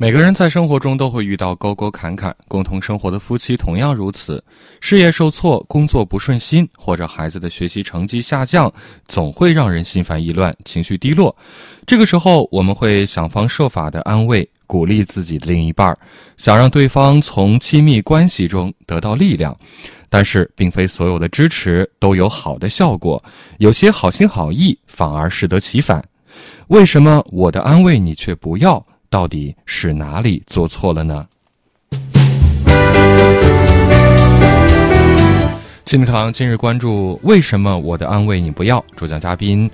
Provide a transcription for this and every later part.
每个人在生活中都会遇到沟沟坎坎，共同生活的夫妻同样如此。事业受挫，工作不顺心，或者孩子的学习成绩下降，总会让人心烦意乱，情绪低落。这个时候，我们会想方设法的安慰、鼓励自己的另一半，想让对方从亲密关系中得到力量。但是，并非所有的支持都有好的效果，有些好心好意反而适得其反。为什么我的安慰你却不要？到底是哪里做错了呢？金立堂今日关注：为什么我的安慰你不要？主讲嘉宾：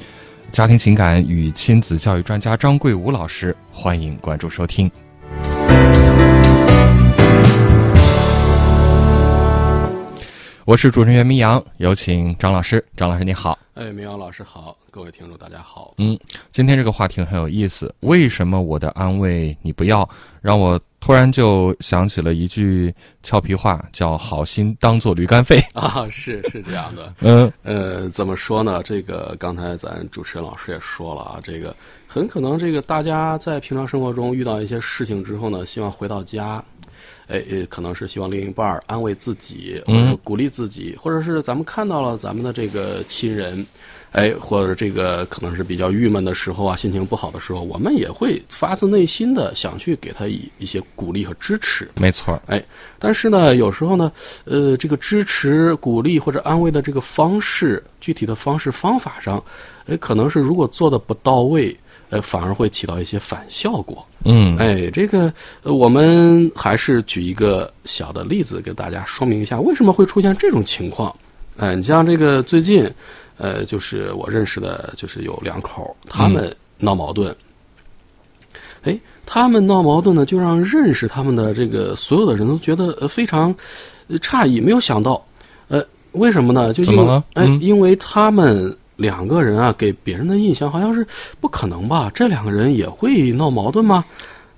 家庭情感与亲子教育专家张桂武老师。欢迎关注收听。我是主持人袁明阳，有请张老师。张老师你好，哎，明阳老师好，各位听众大家好。嗯，今天这个话题很有意思。为什么我的安慰你不要？让我突然就想起了一句俏皮话，叫“好心当做驴肝肺” 啊，是是这样的。嗯，呃，怎么说呢？这个刚才咱主持人老师也说了啊，这个很可能这个大家在平常生活中遇到一些事情之后呢，希望回到家。哎，可能是希望另一半安慰自己，或者鼓励自己，或者是咱们看到了咱们的这个亲人，哎，或者这个可能是比较郁闷的时候啊，心情不好的时候，我们也会发自内心的想去给他以一些鼓励和支持。没错，哎，但是呢，有时候呢，呃，这个支持、鼓励或者安慰的这个方式，具体的方式方法上，哎，可能是如果做的不到位。呃，反而会起到一些反效果。嗯，哎，这个我们还是举一个小的例子给大家说明一下，为什么会出现这种情况。哎，你像这个最近，呃，就是我认识的，就是有两口，他们闹矛盾。哎，他们闹矛盾呢，就让认识他们的这个所有的人都觉得非常诧异，没有想到，呃，为什么呢？就因为哎，因为他们。两个人啊，给别人的印象好像是不可能吧？这两个人也会闹矛盾吗？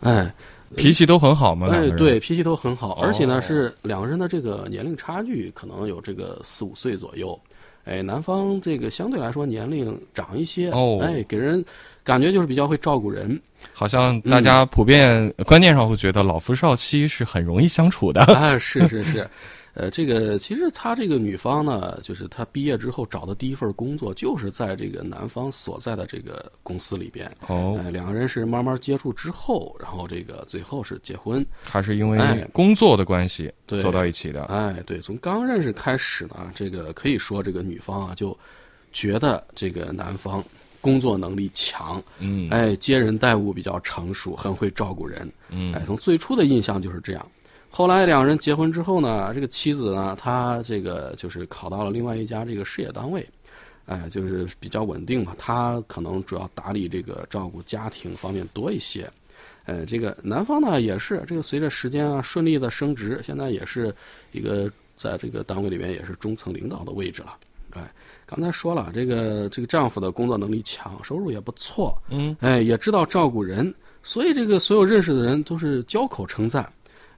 哎，脾气都很好吗？哎，对，脾气都很好，而且呢是两个人的这个年龄差距可能有这个四五岁左右。哎，男方这个相对来说年龄长一些，哦，哎，给人感觉就是比较会照顾人。好像大家普遍观念上会觉得老夫少妻是很容易相处的。啊，是是是。呃，这个其实她这个女方呢，就是她毕业之后找的第一份工作，就是在这个男方所在的这个公司里边。哦，两个人是慢慢接触之后，然后这个最后是结婚，还是因为工作的关系走到一起的？哎，对，从刚认识开始呢，这个可以说这个女方啊就觉得这个男方工作能力强，嗯，哎，接人待物比较成熟，很会照顾人，嗯，哎，从最初的印象就是这样。后来两人结婚之后呢，这个妻子呢，她这个就是考到了另外一家这个事业单位，哎，就是比较稳定嘛。她可能主要打理这个照顾家庭方面多一些，呃，这个男方呢也是这个随着时间啊顺利的升职，现在也是一个在这个单位里面也是中层领导的位置了。哎，刚才说了，这个这个丈夫的工作能力强，收入也不错，嗯，哎，也知道照顾人，所以这个所有认识的人都是交口称赞。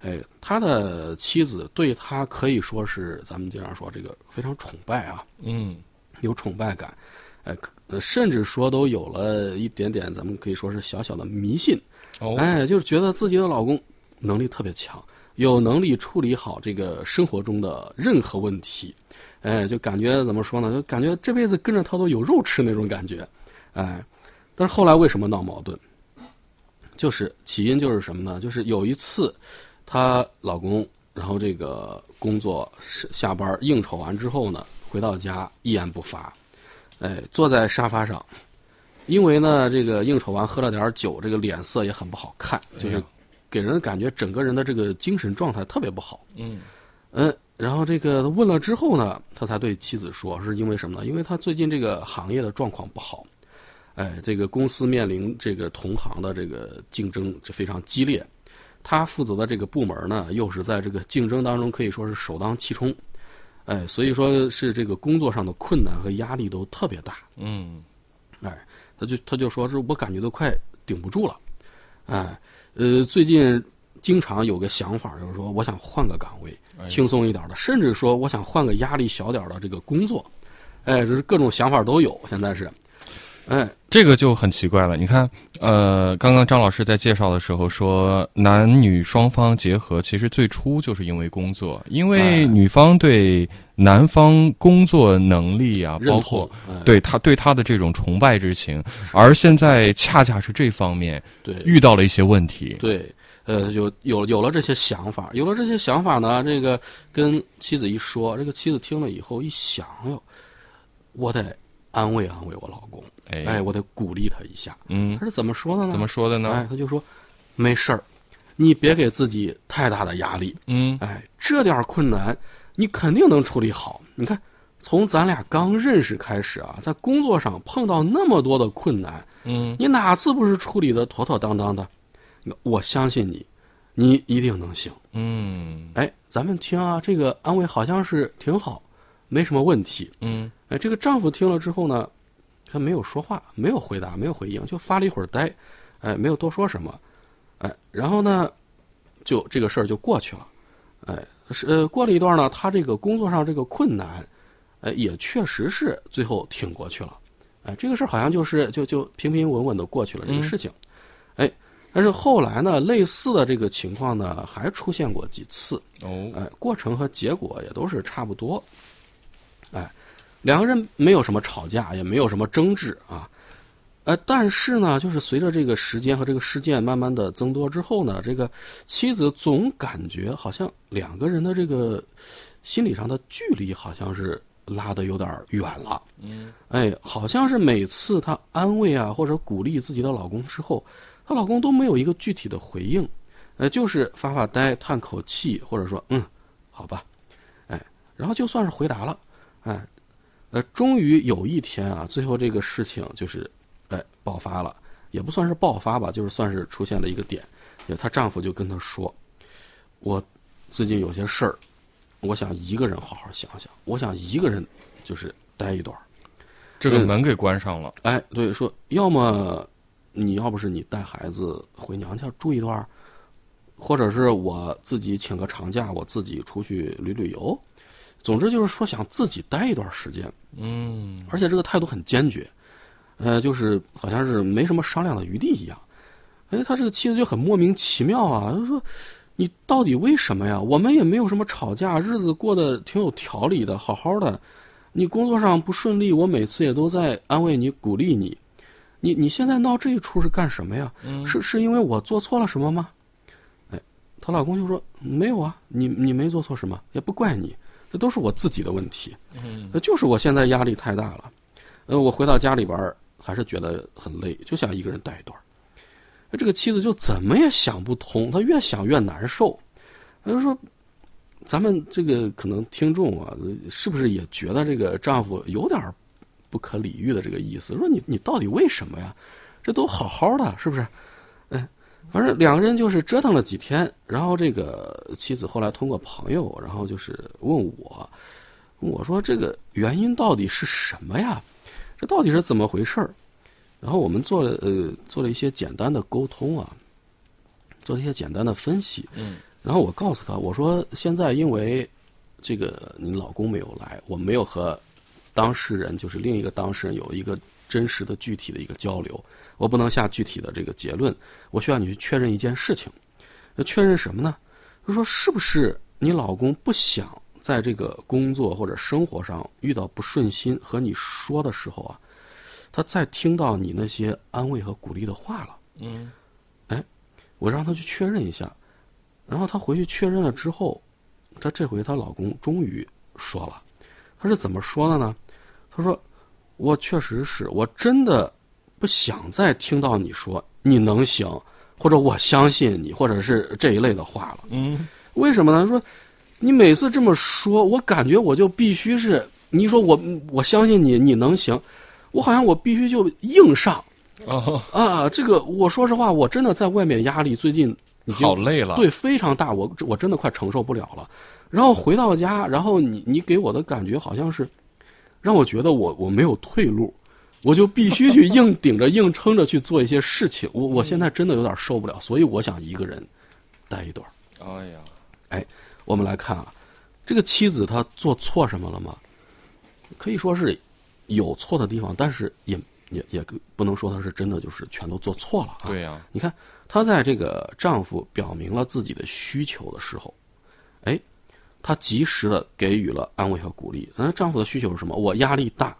哎，他的妻子对他可以说是咱们经常说这个非常崇拜啊，嗯，有崇拜感，哎，甚至说都有了一点点，咱们可以说是小小的迷信，哎，就是觉得自己的老公能力特别强，有能力处理好这个生活中的任何问题，哎，就感觉怎么说呢？就感觉这辈子跟着他都有肉吃那种感觉，哎，但是后来为什么闹矛盾？就是起因就是什么呢？就是有一次。她老公，然后这个工作是下班应酬完之后呢，回到家一言不发，哎，坐在沙发上，因为呢，这个应酬完喝了点酒，这个脸色也很不好看，就是给人感觉整个人的这个精神状态特别不好。嗯，嗯，然后这个问了之后呢，他才对妻子说，是因为什么呢？因为他最近这个行业的状况不好，哎，这个公司面临这个同行的这个竞争就非常激烈。他负责的这个部门呢，又是在这个竞争当中可以说是首当其冲，哎，所以说是这个工作上的困难和压力都特别大。嗯，哎，他就他就说是我感觉都快顶不住了，哎，呃，最近经常有个想法，就是说我想换个岗位，轻松一点的，甚至说我想换个压力小点的这个工作，哎，就是各种想法都有。现在是，哎，这个就很奇怪了。你看，呃，刚刚张老师在介绍的时候说，男女双方结合，其实最初就是因为工作，因为女方对男方工作能力啊，包括对他对他的这种崇拜之情，而现在恰恰是这方面对遇到了一些问题，对。呃，有有有了这些想法，有了这些想法呢，这个跟妻子一说，这个妻子听了以后一想哟，我得安慰安慰我老公，哎，我得鼓励他一下。嗯，他是怎么说的呢？怎么说的呢？哎，他就说，没事儿，你别给自己太大的压力。嗯，哎，这点困难你肯定能处理好。你看，从咱俩刚认识开始啊，在工作上碰到那么多的困难，嗯，你哪次不是处理的妥妥当当的？我相信你，你一定能行。嗯，哎，咱们听啊，这个安慰好像是挺好，没什么问题。嗯，哎，这个丈夫听了之后呢，他没有说话，没有回答，没有回应，就发了一会儿呆，哎，没有多说什么，哎，然后呢，就这个事儿就过去了。哎，是呃，过了一段呢，他这个工作上这个困难，哎，也确实是最后挺过去了。哎，这个事儿好像就是就就平平稳稳的过去了这个事情。哎。但是后来呢，类似的这个情况呢，还出现过几次。哦，哎，过程和结果也都是差不多。哎，两个人没有什么吵架，也没有什么争执啊。呃，但是呢，就是随着这个时间和这个事件慢慢的增多之后呢，这个妻子总感觉好像两个人的这个心理上的距离好像是拉的有点远了。嗯，哎，好像是每次她安慰啊或者鼓励自己的老公之后。她老公都没有一个具体的回应，呃，就是发发呆、叹口气，或者说“嗯，好吧”，哎，然后就算是回答了，哎，呃，终于有一天啊，最后这个事情就是，哎，爆发了，也不算是爆发吧，就是算是出现了一个点，就她丈夫就跟她说：“我最近有些事儿，我想一个人好好想想，我想一个人就是待一段这个门给关上了，哎，对，说要么。你要不是你带孩子回娘家住一段，或者是我自己请个长假，我自己出去旅旅游，总之就是说想自己待一段时间。嗯，而且这个态度很坚决，呃，就是好像是没什么商量的余地一样。哎，他这个妻子就很莫名其妙啊，就说你到底为什么呀？我们也没有什么吵架，日子过得挺有条理的，好好的。你工作上不顺利，我每次也都在安慰你、鼓励你。你你现在闹这一出是干什么呀？是是因为我做错了什么吗？哎，她老公就说没有啊，你你没做错什么，也不怪你，这都是我自己的问题。嗯，就是我现在压力太大了，呃，我回到家里边还是觉得很累，就想一个人待一段。这个妻子就怎么也想不通，她越想越难受。她就说，咱们这个可能听众啊，是不是也觉得这个丈夫有点？不可理喻的这个意思，说你你到底为什么呀？这都好好的，是不是？哎，反正两个人就是折腾了几天，然后这个妻子后来通过朋友，然后就是问我，我说这个原因到底是什么呀？这到底是怎么回事儿？然后我们做了呃做了一些简单的沟通啊，做了一些简单的分析。嗯。然后我告诉他，我说现在因为这个你老公没有来，我没有和。当事人就是另一个当事人，有一个真实的、具体的一个交流。我不能下具体的这个结论，我需要你去确认一件事情。那确认什么呢？就说是不是你老公不想在这个工作或者生活上遇到不顺心和你说的时候啊，他再听到你那些安慰和鼓励的话了。嗯，哎，我让他去确认一下，然后他回去确认了之后，他这回她老公终于说了，他是怎么说的呢？他说：“我确实是我真的不想再听到你说你能行，或者我相信你，或者是这一类的话了。嗯，为什么呢？说你每次这么说，我感觉我就必须是你说我我相信你，你能行，我好像我必须就硬上。哦啊，这个我说实话，我真的在外面压力最近已经好累了，对，非常大，我我真的快承受不了了。然后回到家，然后你你给我的感觉好像是。”让我觉得我我没有退路，我就必须去硬顶着、硬撑着去做一些事情。我我现在真的有点受不了，所以我想一个人待一段。哎呀，哎，我们来看啊，这个妻子她做错什么了吗？可以说是有错的地方，但是也也也不能说她是真的就是全都做错了啊。对呀，你看她在这个丈夫表明了自己的需求的时候，哎，她及时的给予了安慰和鼓励。那，丈夫的需求是什么？我压力大，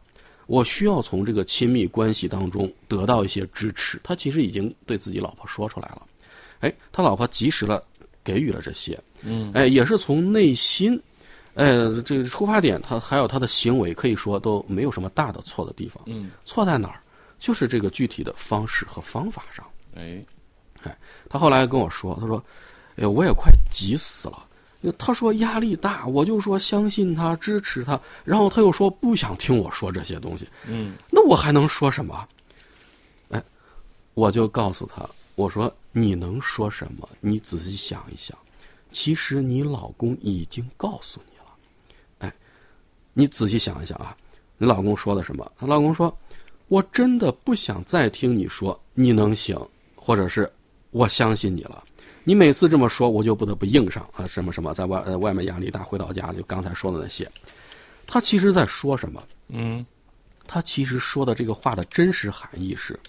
我需要从这个亲密关系当中得到一些支持。他其实已经对自己老婆说出来了，哎，他老婆及时了给予了这些，嗯，哎，也是从内心，哎，这个出发点，他还有他的行为，可以说都没有什么大的错的地方。嗯，错在哪儿？就是这个具体的方式和方法上。哎，哎，他后来跟我说，他说：“哎，我也快急死了。”他说压力大，我就说相信他，支持他，然后他又说不想听我说这些东西。嗯，那我还能说什么？哎，我就告诉他，我说你能说什么？你仔细想一想，其实你老公已经告诉你了。哎，你仔细想一想啊，你老公说的什么？她老公说：“我真的不想再听你说你能行，或者是我相信你了。”你每次这么说，我就不得不应上啊！什么什么，在外呃外面压力大，回到家就刚才说的那些，他其实在说什么？嗯，他其实说的这个话的真实含义是：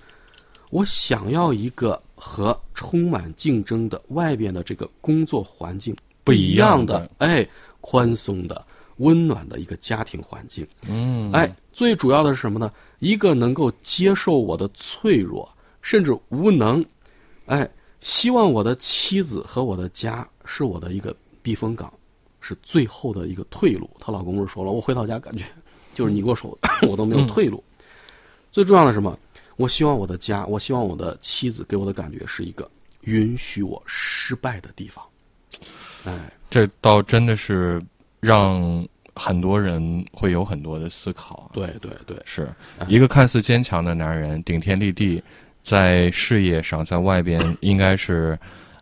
我想要一个和充满竞争的外边的这个工作环境不一样的，哎，宽松的、温暖的一个家庭环境。嗯，哎，最主要的是什么呢？一个能够接受我的脆弱，甚至无能，哎。希望我的妻子和我的家是我的一个避风港，是最后的一个退路。她老公不是说了，我回到家感觉 就是你给我说，我都没有退路。最重要的是什么？我希望我的家，我希望我的妻子给我的感觉是一个允许我失败的地方。哎，这倒真的是让很多人会有很多的思考。对对对，是一个看似坚强的男人，顶天立地。在事业上，在外边 应该是，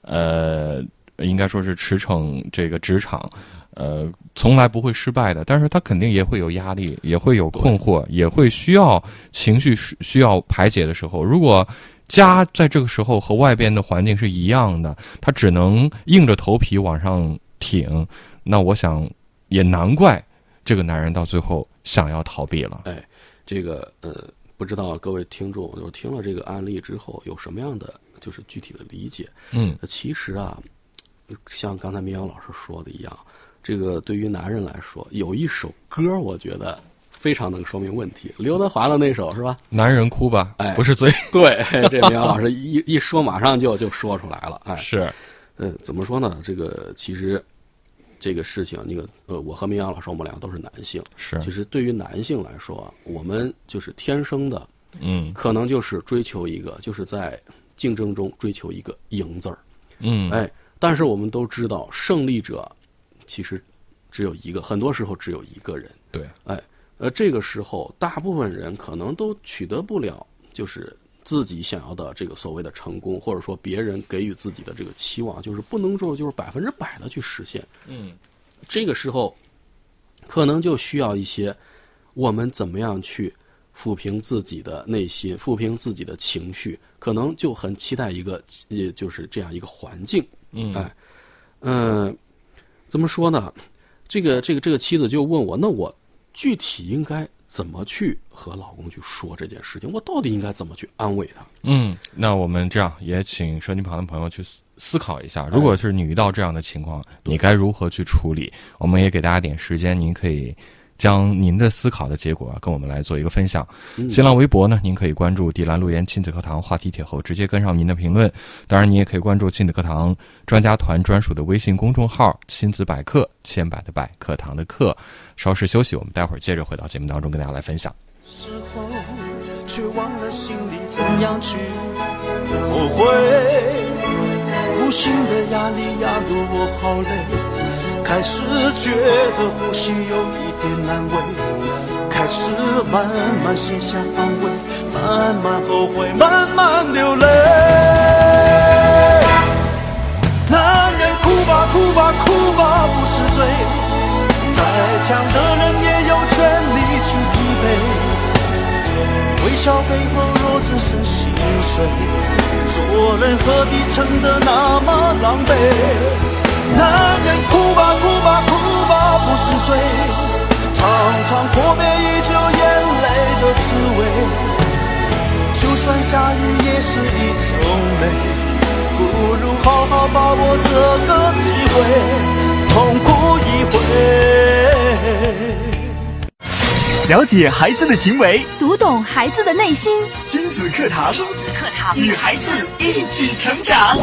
呃，应该说是驰骋这个职场，呃，从来不会失败的。但是他肯定也会有压力，也会有困惑，也会需要情绪需要排解的时候。如果家在这个时候和外边的环境是一样的，他只能硬着头皮往上挺，那我想也难怪这个男人到最后想要逃避了。哎，这个呃。不知道各位听众，就是听了这个案例之后有什么样的就是具体的理解？嗯，其实啊，像刚才明阳老师说的一样，这个对于男人来说，有一首歌，我觉得非常能说明问题。刘德华的那首是吧？男人哭吧，哎，不是罪。对，这明阳老师一 一说，马上就就说出来了。哎，是，呃，怎么说呢？这个其实。这个事情，那个呃，我和明阳老师，我们两个都是男性。是，其实对于男性来说，我们就是天生的，嗯，可能就是追求一个，就是在竞争中追求一个赢字儿，嗯，哎，但是我们都知道，胜利者其实只有一个，很多时候只有一个人。对，哎，呃，这个时候，大部分人可能都取得不了，就是。自己想要的这个所谓的成功，或者说别人给予自己的这个期望，就是不能说就是百分之百的去实现。嗯，这个时候，可能就需要一些我们怎么样去抚平自己的内心，抚平自己的情绪，可能就很期待一个，也就是这样一个环境。嗯，哎，嗯，怎么说呢？这个这个这个妻子就问我，那我具体应该？怎么去和老公去说这件事情？我到底应该怎么去安慰他？嗯，那我们这样也请收音旁的朋友去思思考一下，如果是你遇到这样的情况，你该如何去处理？我们也给大家点时间，您可以。将您的思考的结果啊跟我们来做一个分享。新浪微博呢，您可以关注“迪兰路言亲子课堂”话题帖后，直接跟上您的评论。当然，您也可以关注亲子课堂专家团专属的微信公众号“亲子百科”，千百的百，课堂的课。稍事休息，我们待会儿接着回到节目当中，跟大家来分享。时候，却忘了心里怎样去后悔，无形的压力压得我好累。开始觉得呼吸有一点难为，开始慢慢卸下防卫，慢慢后悔，慢慢流泪。男人哭吧哭吧哭吧不是罪，再强的人也有权利去疲惫。微笑背后若只剩心碎。做人何必撑得那么狼狈？男人哭吧哭吧哭吧不是罪，尝尝阔别已久眼泪的滋味。就算下雨也是一种美，不如好好把握这个机会，痛哭一回。了解孩子的行为，读懂孩子的内心。亲子课堂，亲子课堂，与孩子一起成长。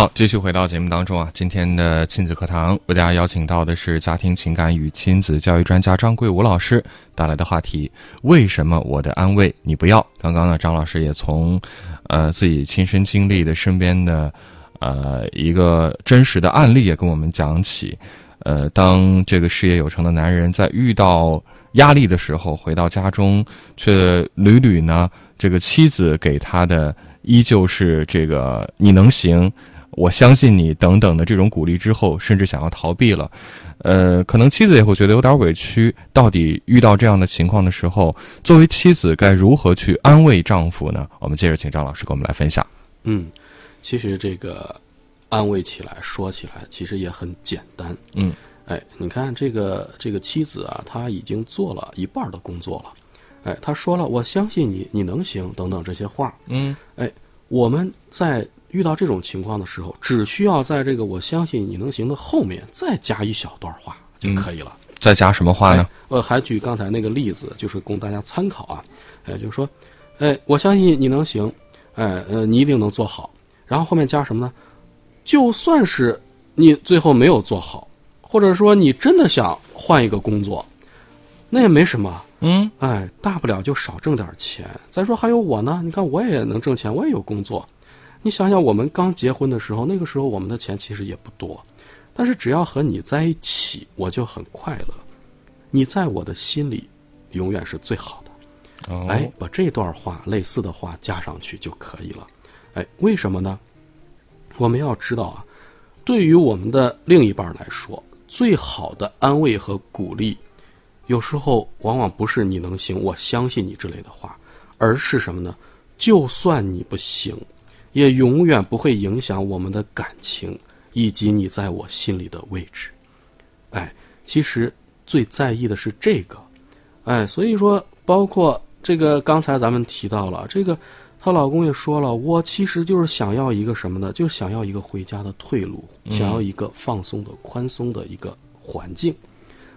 好，继续回到节目当中啊。今天的亲子课堂为大家邀请到的是家庭情感与亲子教育专家张桂武老师带来的话题：为什么我的安慰你不要？刚刚呢，张老师也从呃自己亲身经历的身边的呃一个真实的案例也跟我们讲起。呃，当这个事业有成的男人在遇到压力的时候，回到家中却屡屡呢，这个妻子给他的依旧是这个你能行。我相信你等等的这种鼓励之后，甚至想要逃避了，呃，可能妻子也会觉得有点委屈。到底遇到这样的情况的时候，作为妻子该如何去安慰丈夫呢？我们接着请张老师给我们来分享。嗯，其实这个安慰起来说起来，其实也很简单。嗯，哎，你看这个这个妻子啊，她已经做了一半的工作了。哎，她说了“我相信你，你能行”等等这些话。嗯，哎，我们在。遇到这种情况的时候，只需要在这个“我相信你能行”的后面再加一小段话就可以了。再加什么话呢？呃，还举刚才那个例子，就是供大家参考啊。哎，就是说，哎，我相信你能行，哎，呃，你一定能做好。然后后面加什么呢？就算是你最后没有做好，或者说你真的想换一个工作，那也没什么。嗯，哎，大不了就少挣点钱。再说还有我呢，你看我也能挣钱，我也有工作。你想想，我们刚结婚的时候，那个时候我们的钱其实也不多，但是只要和你在一起，我就很快乐。你在我的心里，永远是最好的。哎，把这段话类似的话加上去就可以了。哎，为什么呢？我们要知道啊，对于我们的另一半来说，最好的安慰和鼓励，有时候往往不是“你能行”“我相信你”之类的话，而是什么呢？就算你不行。也永远不会影响我们的感情以及你在我心里的位置，哎，其实最在意的是这个，哎，所以说，包括这个刚才咱们提到了这个，她老公也说了，我其实就是想要一个什么呢？就是想要一个回家的退路，想要一个放松的、宽松的一个环境，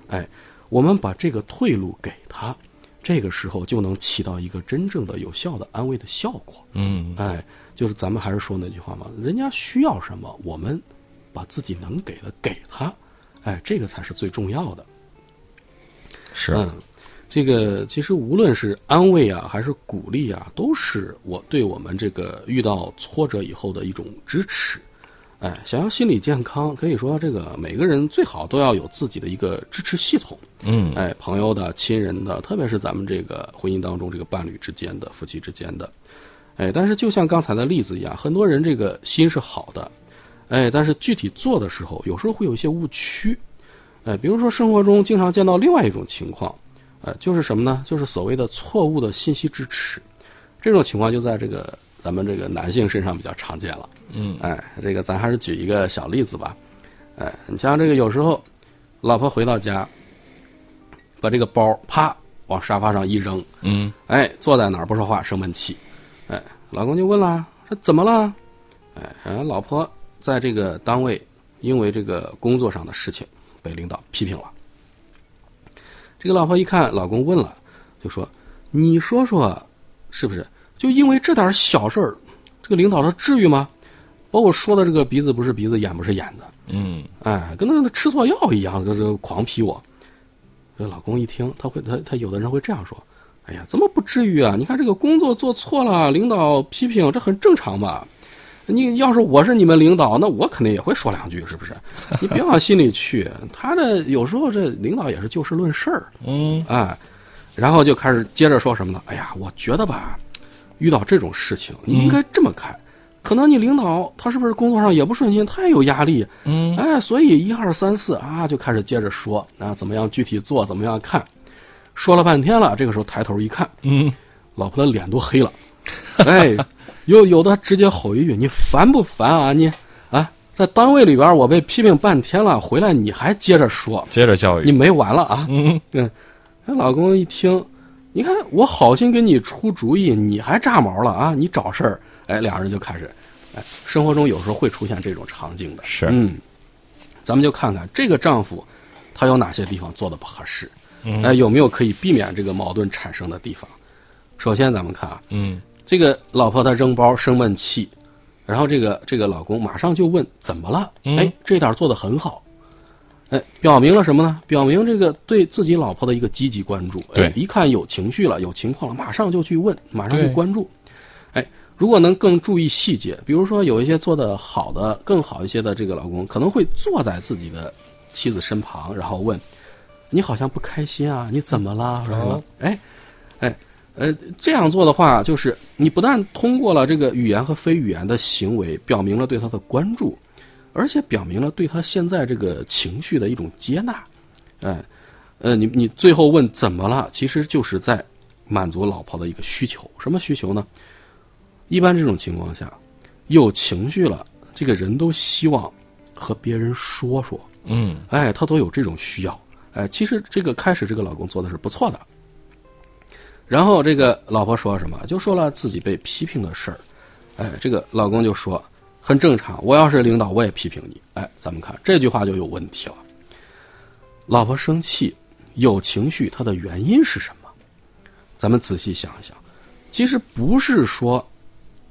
哎，我们把这个退路给他，这个时候就能起到一个真正的有效的安慰的效果，嗯，哎。就是咱们还是说那句话嘛，人家需要什么，我们把自己能给的给他，哎，这个才是最重要的。是，嗯，这个其实无论是安慰啊，还是鼓励啊，都是我对我们这个遇到挫折以后的一种支持。哎，想要心理健康，可以说这个每个人最好都要有自己的一个支持系统。嗯，哎，朋友的、亲人的，特别是咱们这个婚姻当中这个伴侣之间的、夫妻之间的。哎，但是就像刚才的例子一样，很多人这个心是好的，哎，但是具体做的时候，有时候会有一些误区，哎，比如说生活中经常见到另外一种情况，哎，就是什么呢？就是所谓的错误的信息支持，这种情况就在这个咱们这个男性身上比较常见了。嗯，哎，这个咱还是举一个小例子吧，哎，你像这个有时候，老婆回到家，把这个包啪往沙发上一扔，嗯，哎，坐在哪儿不说话，生闷气。哎，老公就问了，说怎么了？哎，老婆在这个单位，因为这个工作上的事情被领导批评了。这个老婆一看老公问了，就说：“你说说，是不是？就因为这点小事儿，这个领导他至于吗？把我说的这个鼻子不是鼻子，眼不是眼的。嗯，哎，跟那吃错药一样，这这狂批我。这老公一听，他会他他有的人会这样说。”哎呀，怎么不至于啊？你看这个工作做错了，领导批评，这很正常吧？你要是我是你们领导，那我肯定也会说两句，是不是？你别往心里去。他这有时候这领导也是就事论事儿，嗯，哎，然后就开始接着说什么呢？哎呀，我觉得吧，遇到这种事情，你应该这么看，可能你领导他是不是工作上也不顺心，他也有压力，嗯，哎，所以一二三四啊，就开始接着说啊，怎么样具体做，怎么样看，说了半天了，这个时候抬头一看，嗯，老婆的脸都黑了，哎，有有的直接吼一句：“你烦不烦啊你？啊，在单位里边我被批评半天了，回来你还接着说，接着教育你没完了啊？”嗯，对，哎，老公一听，你看我好心给你出主意，你还炸毛了啊？你找事儿，哎，俩人就开始，哎，生活中有时候会出现这种场景的，是嗯，咱们就看看这个丈夫，他有哪些地方做的不合适，嗯哎，有没有可以避免这个矛盾产生的地方？首先，咱们看啊，嗯这个老婆她扔包生闷气，然后这个这个老公马上就问怎么了？嗯哎，这点做的很好，哎，表明了什么呢？表明这个对自己老婆的一个积极关注。哎对一看有情绪了，有情况了，马上就去问，马上就关注。哎，如果能更注意细节，比如说有一些做的好的、更好一些的这个老公，可能会坐在自己的妻子身旁，然后问：“你好像不开心啊？你怎么了？说什么哦？”哎，哎。呃，这样做的话，就是你不但通过了这个语言和非语言的行为，表明了对他的关注，而且表明了对他现在这个情绪的一种接纳。哎，呃，你你最后问怎么了，其实就是在满足老婆的一个需求。什么需求呢？一般这种情况下，有情绪了，这个人都希望和别人说说，嗯哎，他都有这种需要。哎，其实这个开始这个老公做的是不错的。然后这个老婆说什么？就说了自己被批评的事儿。哎，这个老公就说很正常，我要是领导我也批评你。哎，咱们看这句话就有问题了。老婆生气有情绪，它的原因是什么？咱们仔细想一想，其实不是说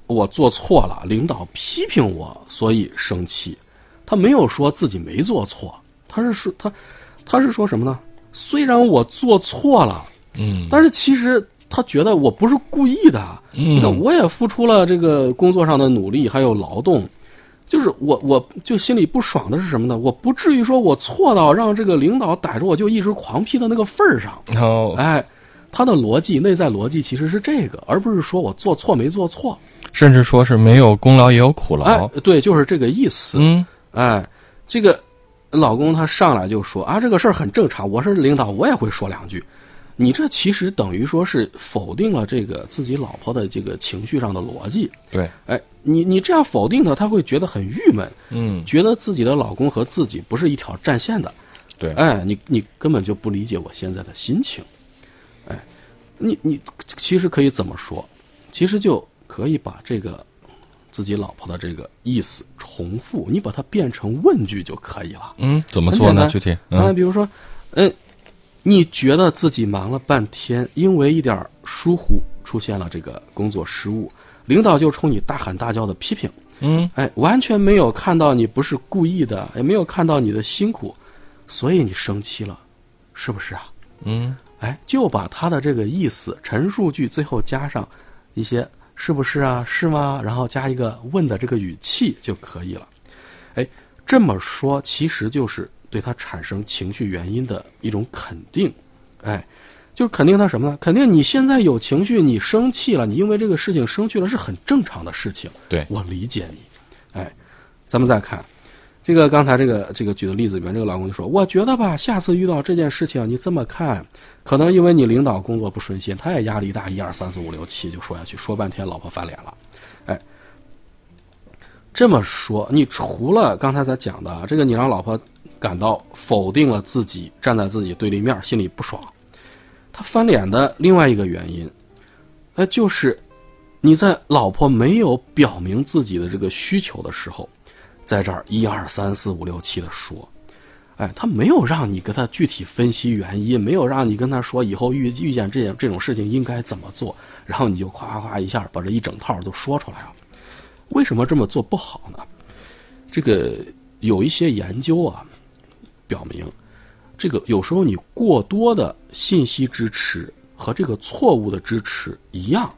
我做错了，领导批评我，所以生气。他没有说自己没做错，他是说他，他是说什么呢？虽然我做错了，嗯但是其实他觉得我不是故意的。你看，嗯，我也付出了这个工作上的努力，还有劳动，就是我我就心里不爽的是什么呢？我不至于说我错到让这个领导逮着我就一直狂批的那个份儿上。哦哎，他的逻辑内在逻辑其实是这个，而不是说我做错没做错。甚至说是没有功劳也有苦劳哎，，对，就是这个意思。嗯哎，这个老公他上来就说啊，这个事儿很正常，我是领导，我也会说两句。你这其实等于说是否定了这个自己老婆的这个情绪上的逻辑。对，哎，你你这样否定他，他会觉得很郁闷，嗯觉得自己的老公和自己不是一条战线的。对，哎，你你根本就不理解我现在的心情。哎，你你其实可以怎么说？其实就可以把这个自己老婆的这个意思重复，你把它变成问句就可以了。嗯，怎么做呢？具体啊，嗯比如说，嗯、你觉得自己忙了半天，因为一点疏忽出现了这个工作失误，领导就冲你大喊大叫的批评，嗯哎，完全没有看到你不是故意的，也没有看到你的辛苦，所以你生气了，是不是啊？嗯哎，就把他的这个意思陈述句最后加上一些“是不是啊？是吗？”然后加一个问的这个语气就可以了。哎，这么说其实就是对他产生情绪原因的一种肯定。哎，就是肯定他什么呢？肯定你现在有情绪，你生气了，你因为这个事情生气了是很正常的事情。对我理解你。哎，咱们再看。这个刚才这个这个举的例子里面，这个老公就说：“我觉得吧，下次遇到这件事情，你这么看，可能因为你领导工作不顺心，他也压力大，一二三四五六七就说下去，说半天老婆翻脸了。哎，这么说，你除了刚才咱讲的这个，你让老婆感到否定了自己，站在自己对立面，心里不爽，他翻脸的另外一个原因，呃，就是你在老婆没有表明自己的这个需求的时候。”在这儿一二三四五六七的说，哎，他没有让你跟他具体分析原因，没有让你跟他说以后遇遇见这这种事情应该怎么做，然后你就夸夸夸一下把这一整套都说出来了。为什么这么做不好呢？这个有一些研究啊，表明，这个有时候你过多的信息支持和这个错误的支持一样，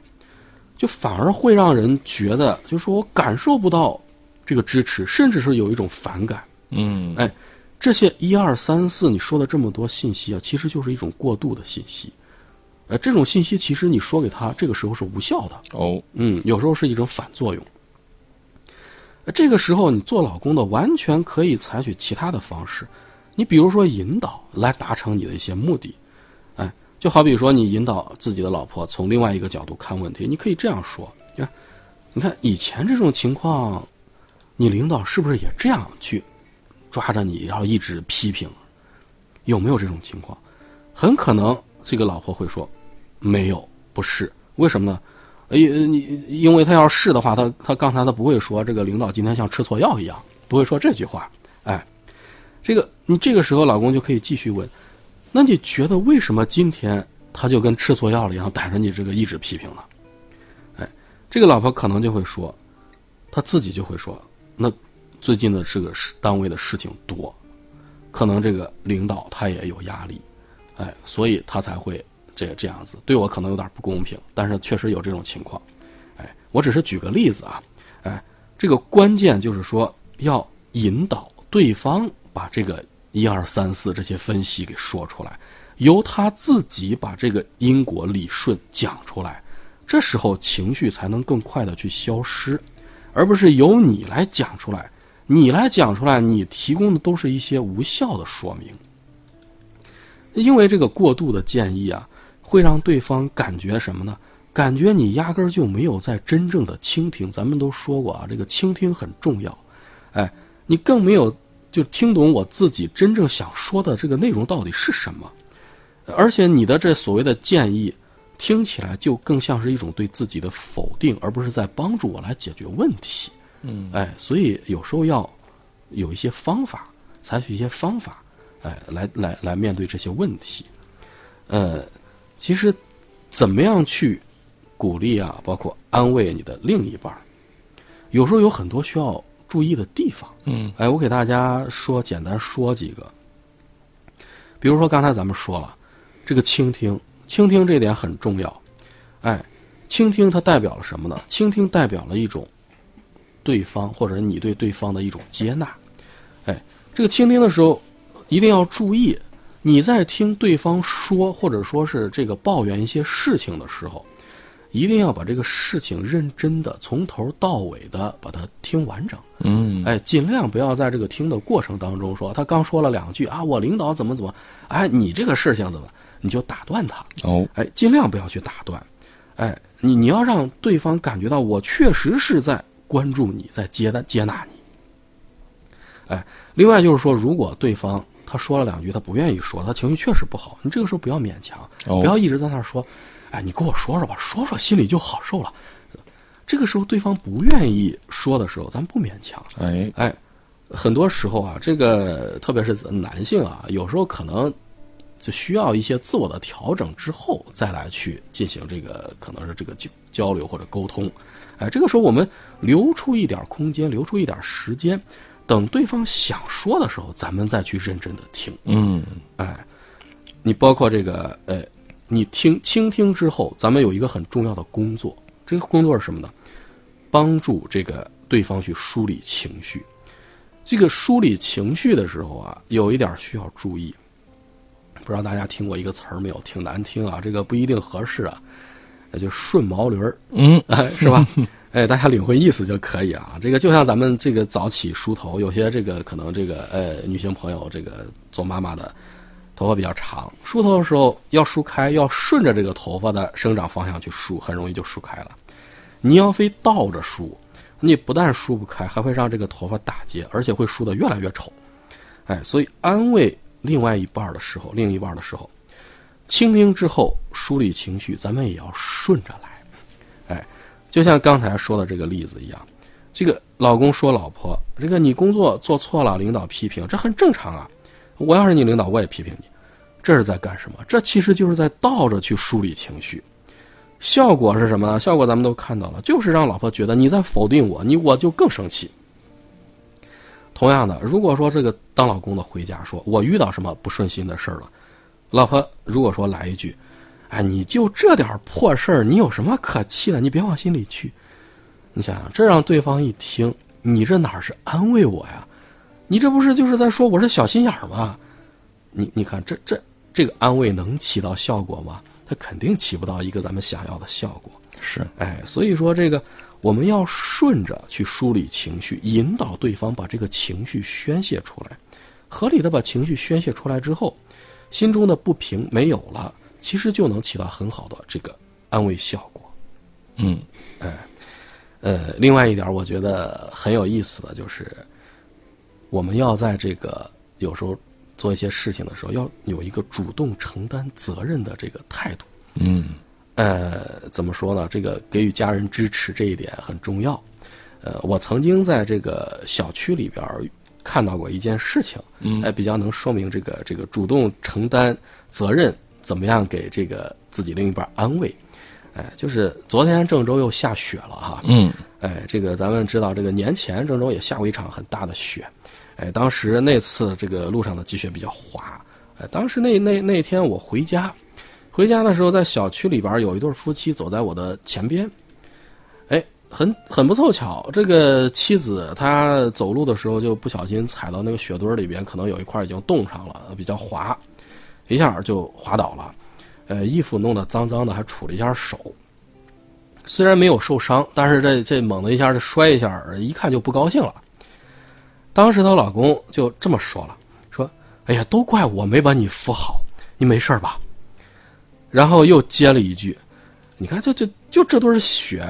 就反而会让人觉得，就是说我感受不到。这个支持，甚至是有一种反感。嗯，哎，这些一二三四你说的这么多信息啊，其实就是一种过度的信息。呃，这种信息其实你说给他，这个时候是无效的。哦，嗯，有时候是一种反作用。这个时候，你做老公的完全可以采取其他的方式，你比如说引导来达成你的一些目的。哎，就好比说你引导自己的老婆从另外一个角度看问题，你可以这样说：，你看，你看以前这种情况，你领导是不是也这样去抓着你，然后一直批评？有没有这种情况？很可能这个老婆会说：“没有，不是。为什么呢？因你因为他要是的话，他他刚才他不会说这个领导今天像吃错药一样，不会说这句话。哎，这个你这个时候老公就可以继续问：那你觉得为什么今天他就跟吃错药了一样，逮着你这个一直批评呢？哎，这个老婆可能就会说，他自己就会说：那最近的这个单位的事情多。”可能这个领导他也有压力，哎，所以他才会这这样子对我可能有点不公平，但是确实有这种情况，哎，我只是举个例子啊，哎，这个关键就是说要引导对方把这个一二三四这些分析给说出来，由他自己把这个因果理顺讲出来，这时候情绪才能更快的去消失，而不是由你来讲出来。你来讲出来，你提供的都是一些无效的说明，因为这个过度的建议啊，会让对方感觉什么呢？感觉你压根儿就没有在真正的倾听。咱们都说过啊，这个倾听很重要。哎，你更没有就听懂我自己真正想说的这个内容到底是什么，而且你的这所谓的建议，听起来就更像是一种对自己的否定，而不是在帮助我来解决问题。嗯，哎，所以有时候要有一些方法，采取一些方法，哎，来来来面对这些问题。呃，其实怎么样去鼓励啊，包括安慰你的另一半有时候有很多需要注意的地方。嗯，哎，我给大家说，简单说几个。比如说刚才咱们说了，这个倾听，倾听这点很重要。哎，倾听它代表了什么呢？倾听代表了一种。对方或者你对对方的一种接纳，哎，这个倾听的时候一定要注意，你在听对方说或者说是这个抱怨一些事情的时候，一定要把这个事情认真的从头到尾的把它听完整。嗯，哎，尽量不要在这个听的过程当中说他刚说了两句啊，我领导怎么怎么，哎，你这个事情怎么，你就打断他。哦，哎，尽量不要去打断，哎，你你要让对方感觉到我确实是在。关注你，在接纳接纳你。哎，另外就是说，如果对方他说了两句，他不愿意说，他情绪确实不好，你这个时候不要勉强，不要一直在那儿说。哎，你跟我说说吧，说说心里就好受了。这个时候对方不愿意说的时候，咱不勉强。哎哎，很多时候啊，这个特别是男性啊，有时候可能就需要一些自我的调整之后，再来去进行这个可能是这个交交流或者沟通。哎，这个时候我们留出一点空间，留出一点时间，等对方想说的时候，咱们再去认真的听。嗯，哎，你包括这个，呃，你听倾听之后，咱们有一个很重要的工作，这个工作是什么呢？帮助这个对方去梳理情绪。这个梳理情绪的时候啊，有一点需要注意，不知道大家听过一个词儿没有？挺难听啊，这个不一定合适啊。那就顺毛驴儿，嗯，哎，是吧？哎，大家领会意思就可以啊。这个就像咱们这个早起梳头，有些这个可能这个呃女性朋友，这个做妈妈的，头发比较长，梳头的时候要梳开，要顺着这个头发的生长方向去梳，很容易就梳开了。你要非倒着梳，你不但梳不开，还会让这个头发打结，而且会梳得越来越丑。哎，所以安慰另外一半的时候，另一半的时候。倾听之后梳理情绪，咱们也要顺着来，哎，就像刚才说的这个例子一样，这个老公说老婆，这个你工作做错了，领导批评，这很正常啊。我要是你领导，我也批评你，这是在干什么？这其实就是在倒着去梳理情绪，效果是什么呢？效果咱们都看到了，就是让老婆觉得你在否定我，你我就更生气。同样的，如果说这个当老公的回家说，我遇到什么不顺心的事儿了。老婆如果说来一句：“哎，你就这点破事儿，你有什么可气的？你别往心里去。”你想想，这让对方一听，你这哪是安慰我呀？你这不是就是在说我是小心眼儿吗？你你看，这这这个安慰能起到效果吗？它肯定起不到一个咱们想要的效果。是，哎，所以说这个我们要顺着去梳理情绪，引导对方把这个情绪宣泄出来，合理的把情绪宣泄出来之后，心中的不平没有了，其实就能起到很好的这个安慰效果。嗯，哎，呃，另外一点我觉得很有意思的就是，我们要在这个有时候做一些事情的时候，要有一个主动承担责任的这个态度。嗯，呃，怎么说呢？这个给予家人支持这一点很重要。呃，我曾经在这个小区里边看到过一件事情，嗯哎，比较能说明这个这个主动承担责任，怎么样给这个自己另一半安慰。哎，就是昨天郑州又下雪了哈，嗯，哎，这个咱们知道，这个年前郑州也下过一场很大的雪，哎，当时那次这个路上的积雪比较滑，哎，当时那那那天我回家，回家的时候在小区里边有一对夫妻走在我的前边，哎，很很不凑巧，这个妻子她走路的时候就不小心踩到那个雪堆里边，可能有一块已经冻上了，比较滑，一下就滑倒了。呃，衣服弄得脏脏的，还杵了一下手。虽然没有受伤，但是这这猛的一下就摔一下，一看就不高兴了。当时她老公就这么说了：“说，哎呀，都怪我没把你扶好，你没事吧？”然后又接了一句：“你看，就就就这堆雪，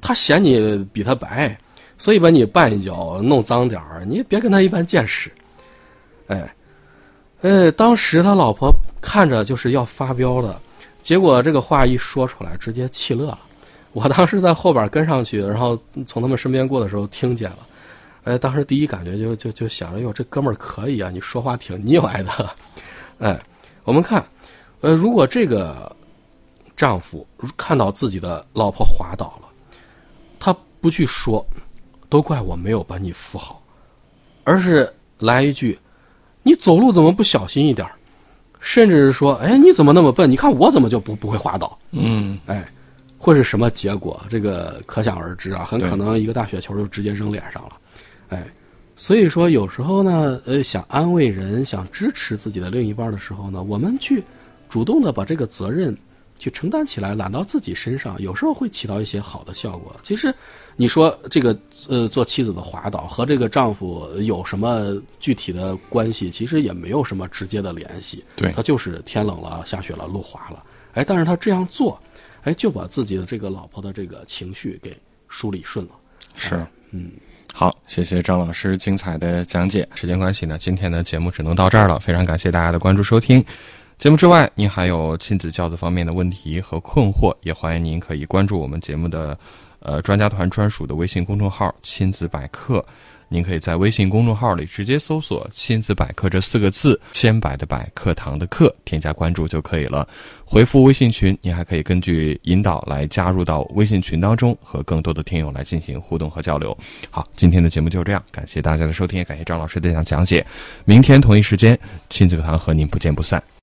他嫌你比他白，所以把你绊一脚，弄脏点儿，你也别跟他一般见识。”哎。呃，当时他老婆看着就是要发飙的，结果这个话一说出来，直接气乐了。我当时在后边跟上去，然后从他们身边过的时候听见了。哎，当时第一感觉就就就想着，哟，这哥们儿可以啊，你说话挺腻歪的。哎，我们看，呃，如果这个丈夫看到自己的老婆滑倒了，他不去说，都怪我没有把你扶好，而是来一句。你走路怎么不小心一点甚至是说，哎，你怎么那么笨？你看我怎么就不不会滑倒？嗯，哎，会是什么结果？这个可想而知啊，很可能一个大雪球就直接扔脸上了。哎，所以说有时候呢，呃，想安慰人、想支持自己的另一半的时候呢，我们去主动的把这个责任去承担起来，揽到自己身上，有时候会起到一些好的效果。其实。你说这个呃，做妻子的滑倒和这个丈夫有什么具体的关系？其实也没有什么直接的联系。对，他就是天冷了，下雪了，路滑了。哎，但是他这样做，哎，就把自己的这个老婆的这个情绪给梳理顺了。是，嗯，好，谢谢张老师精彩的讲解。时间关系呢，今天的节目只能到这儿了。非常感谢大家的关注收听。节目之外，您还有亲子教子方面的问题和困惑，也欢迎您可以关注我们节目的。呃，专家团专属的微信公众号“亲子百科”，您可以在微信公众号里直接搜索“亲子百科”这四个字，千百的百，课堂的课，添加关注就可以了。回复微信群，您还可以根据引导来加入到微信群当中，和更多的听友来进行互动和交流。好，今天的节目就这样，感谢大家的收听，也感谢张老师的讲讲解。明天同一时间，亲子课堂和您不见不散。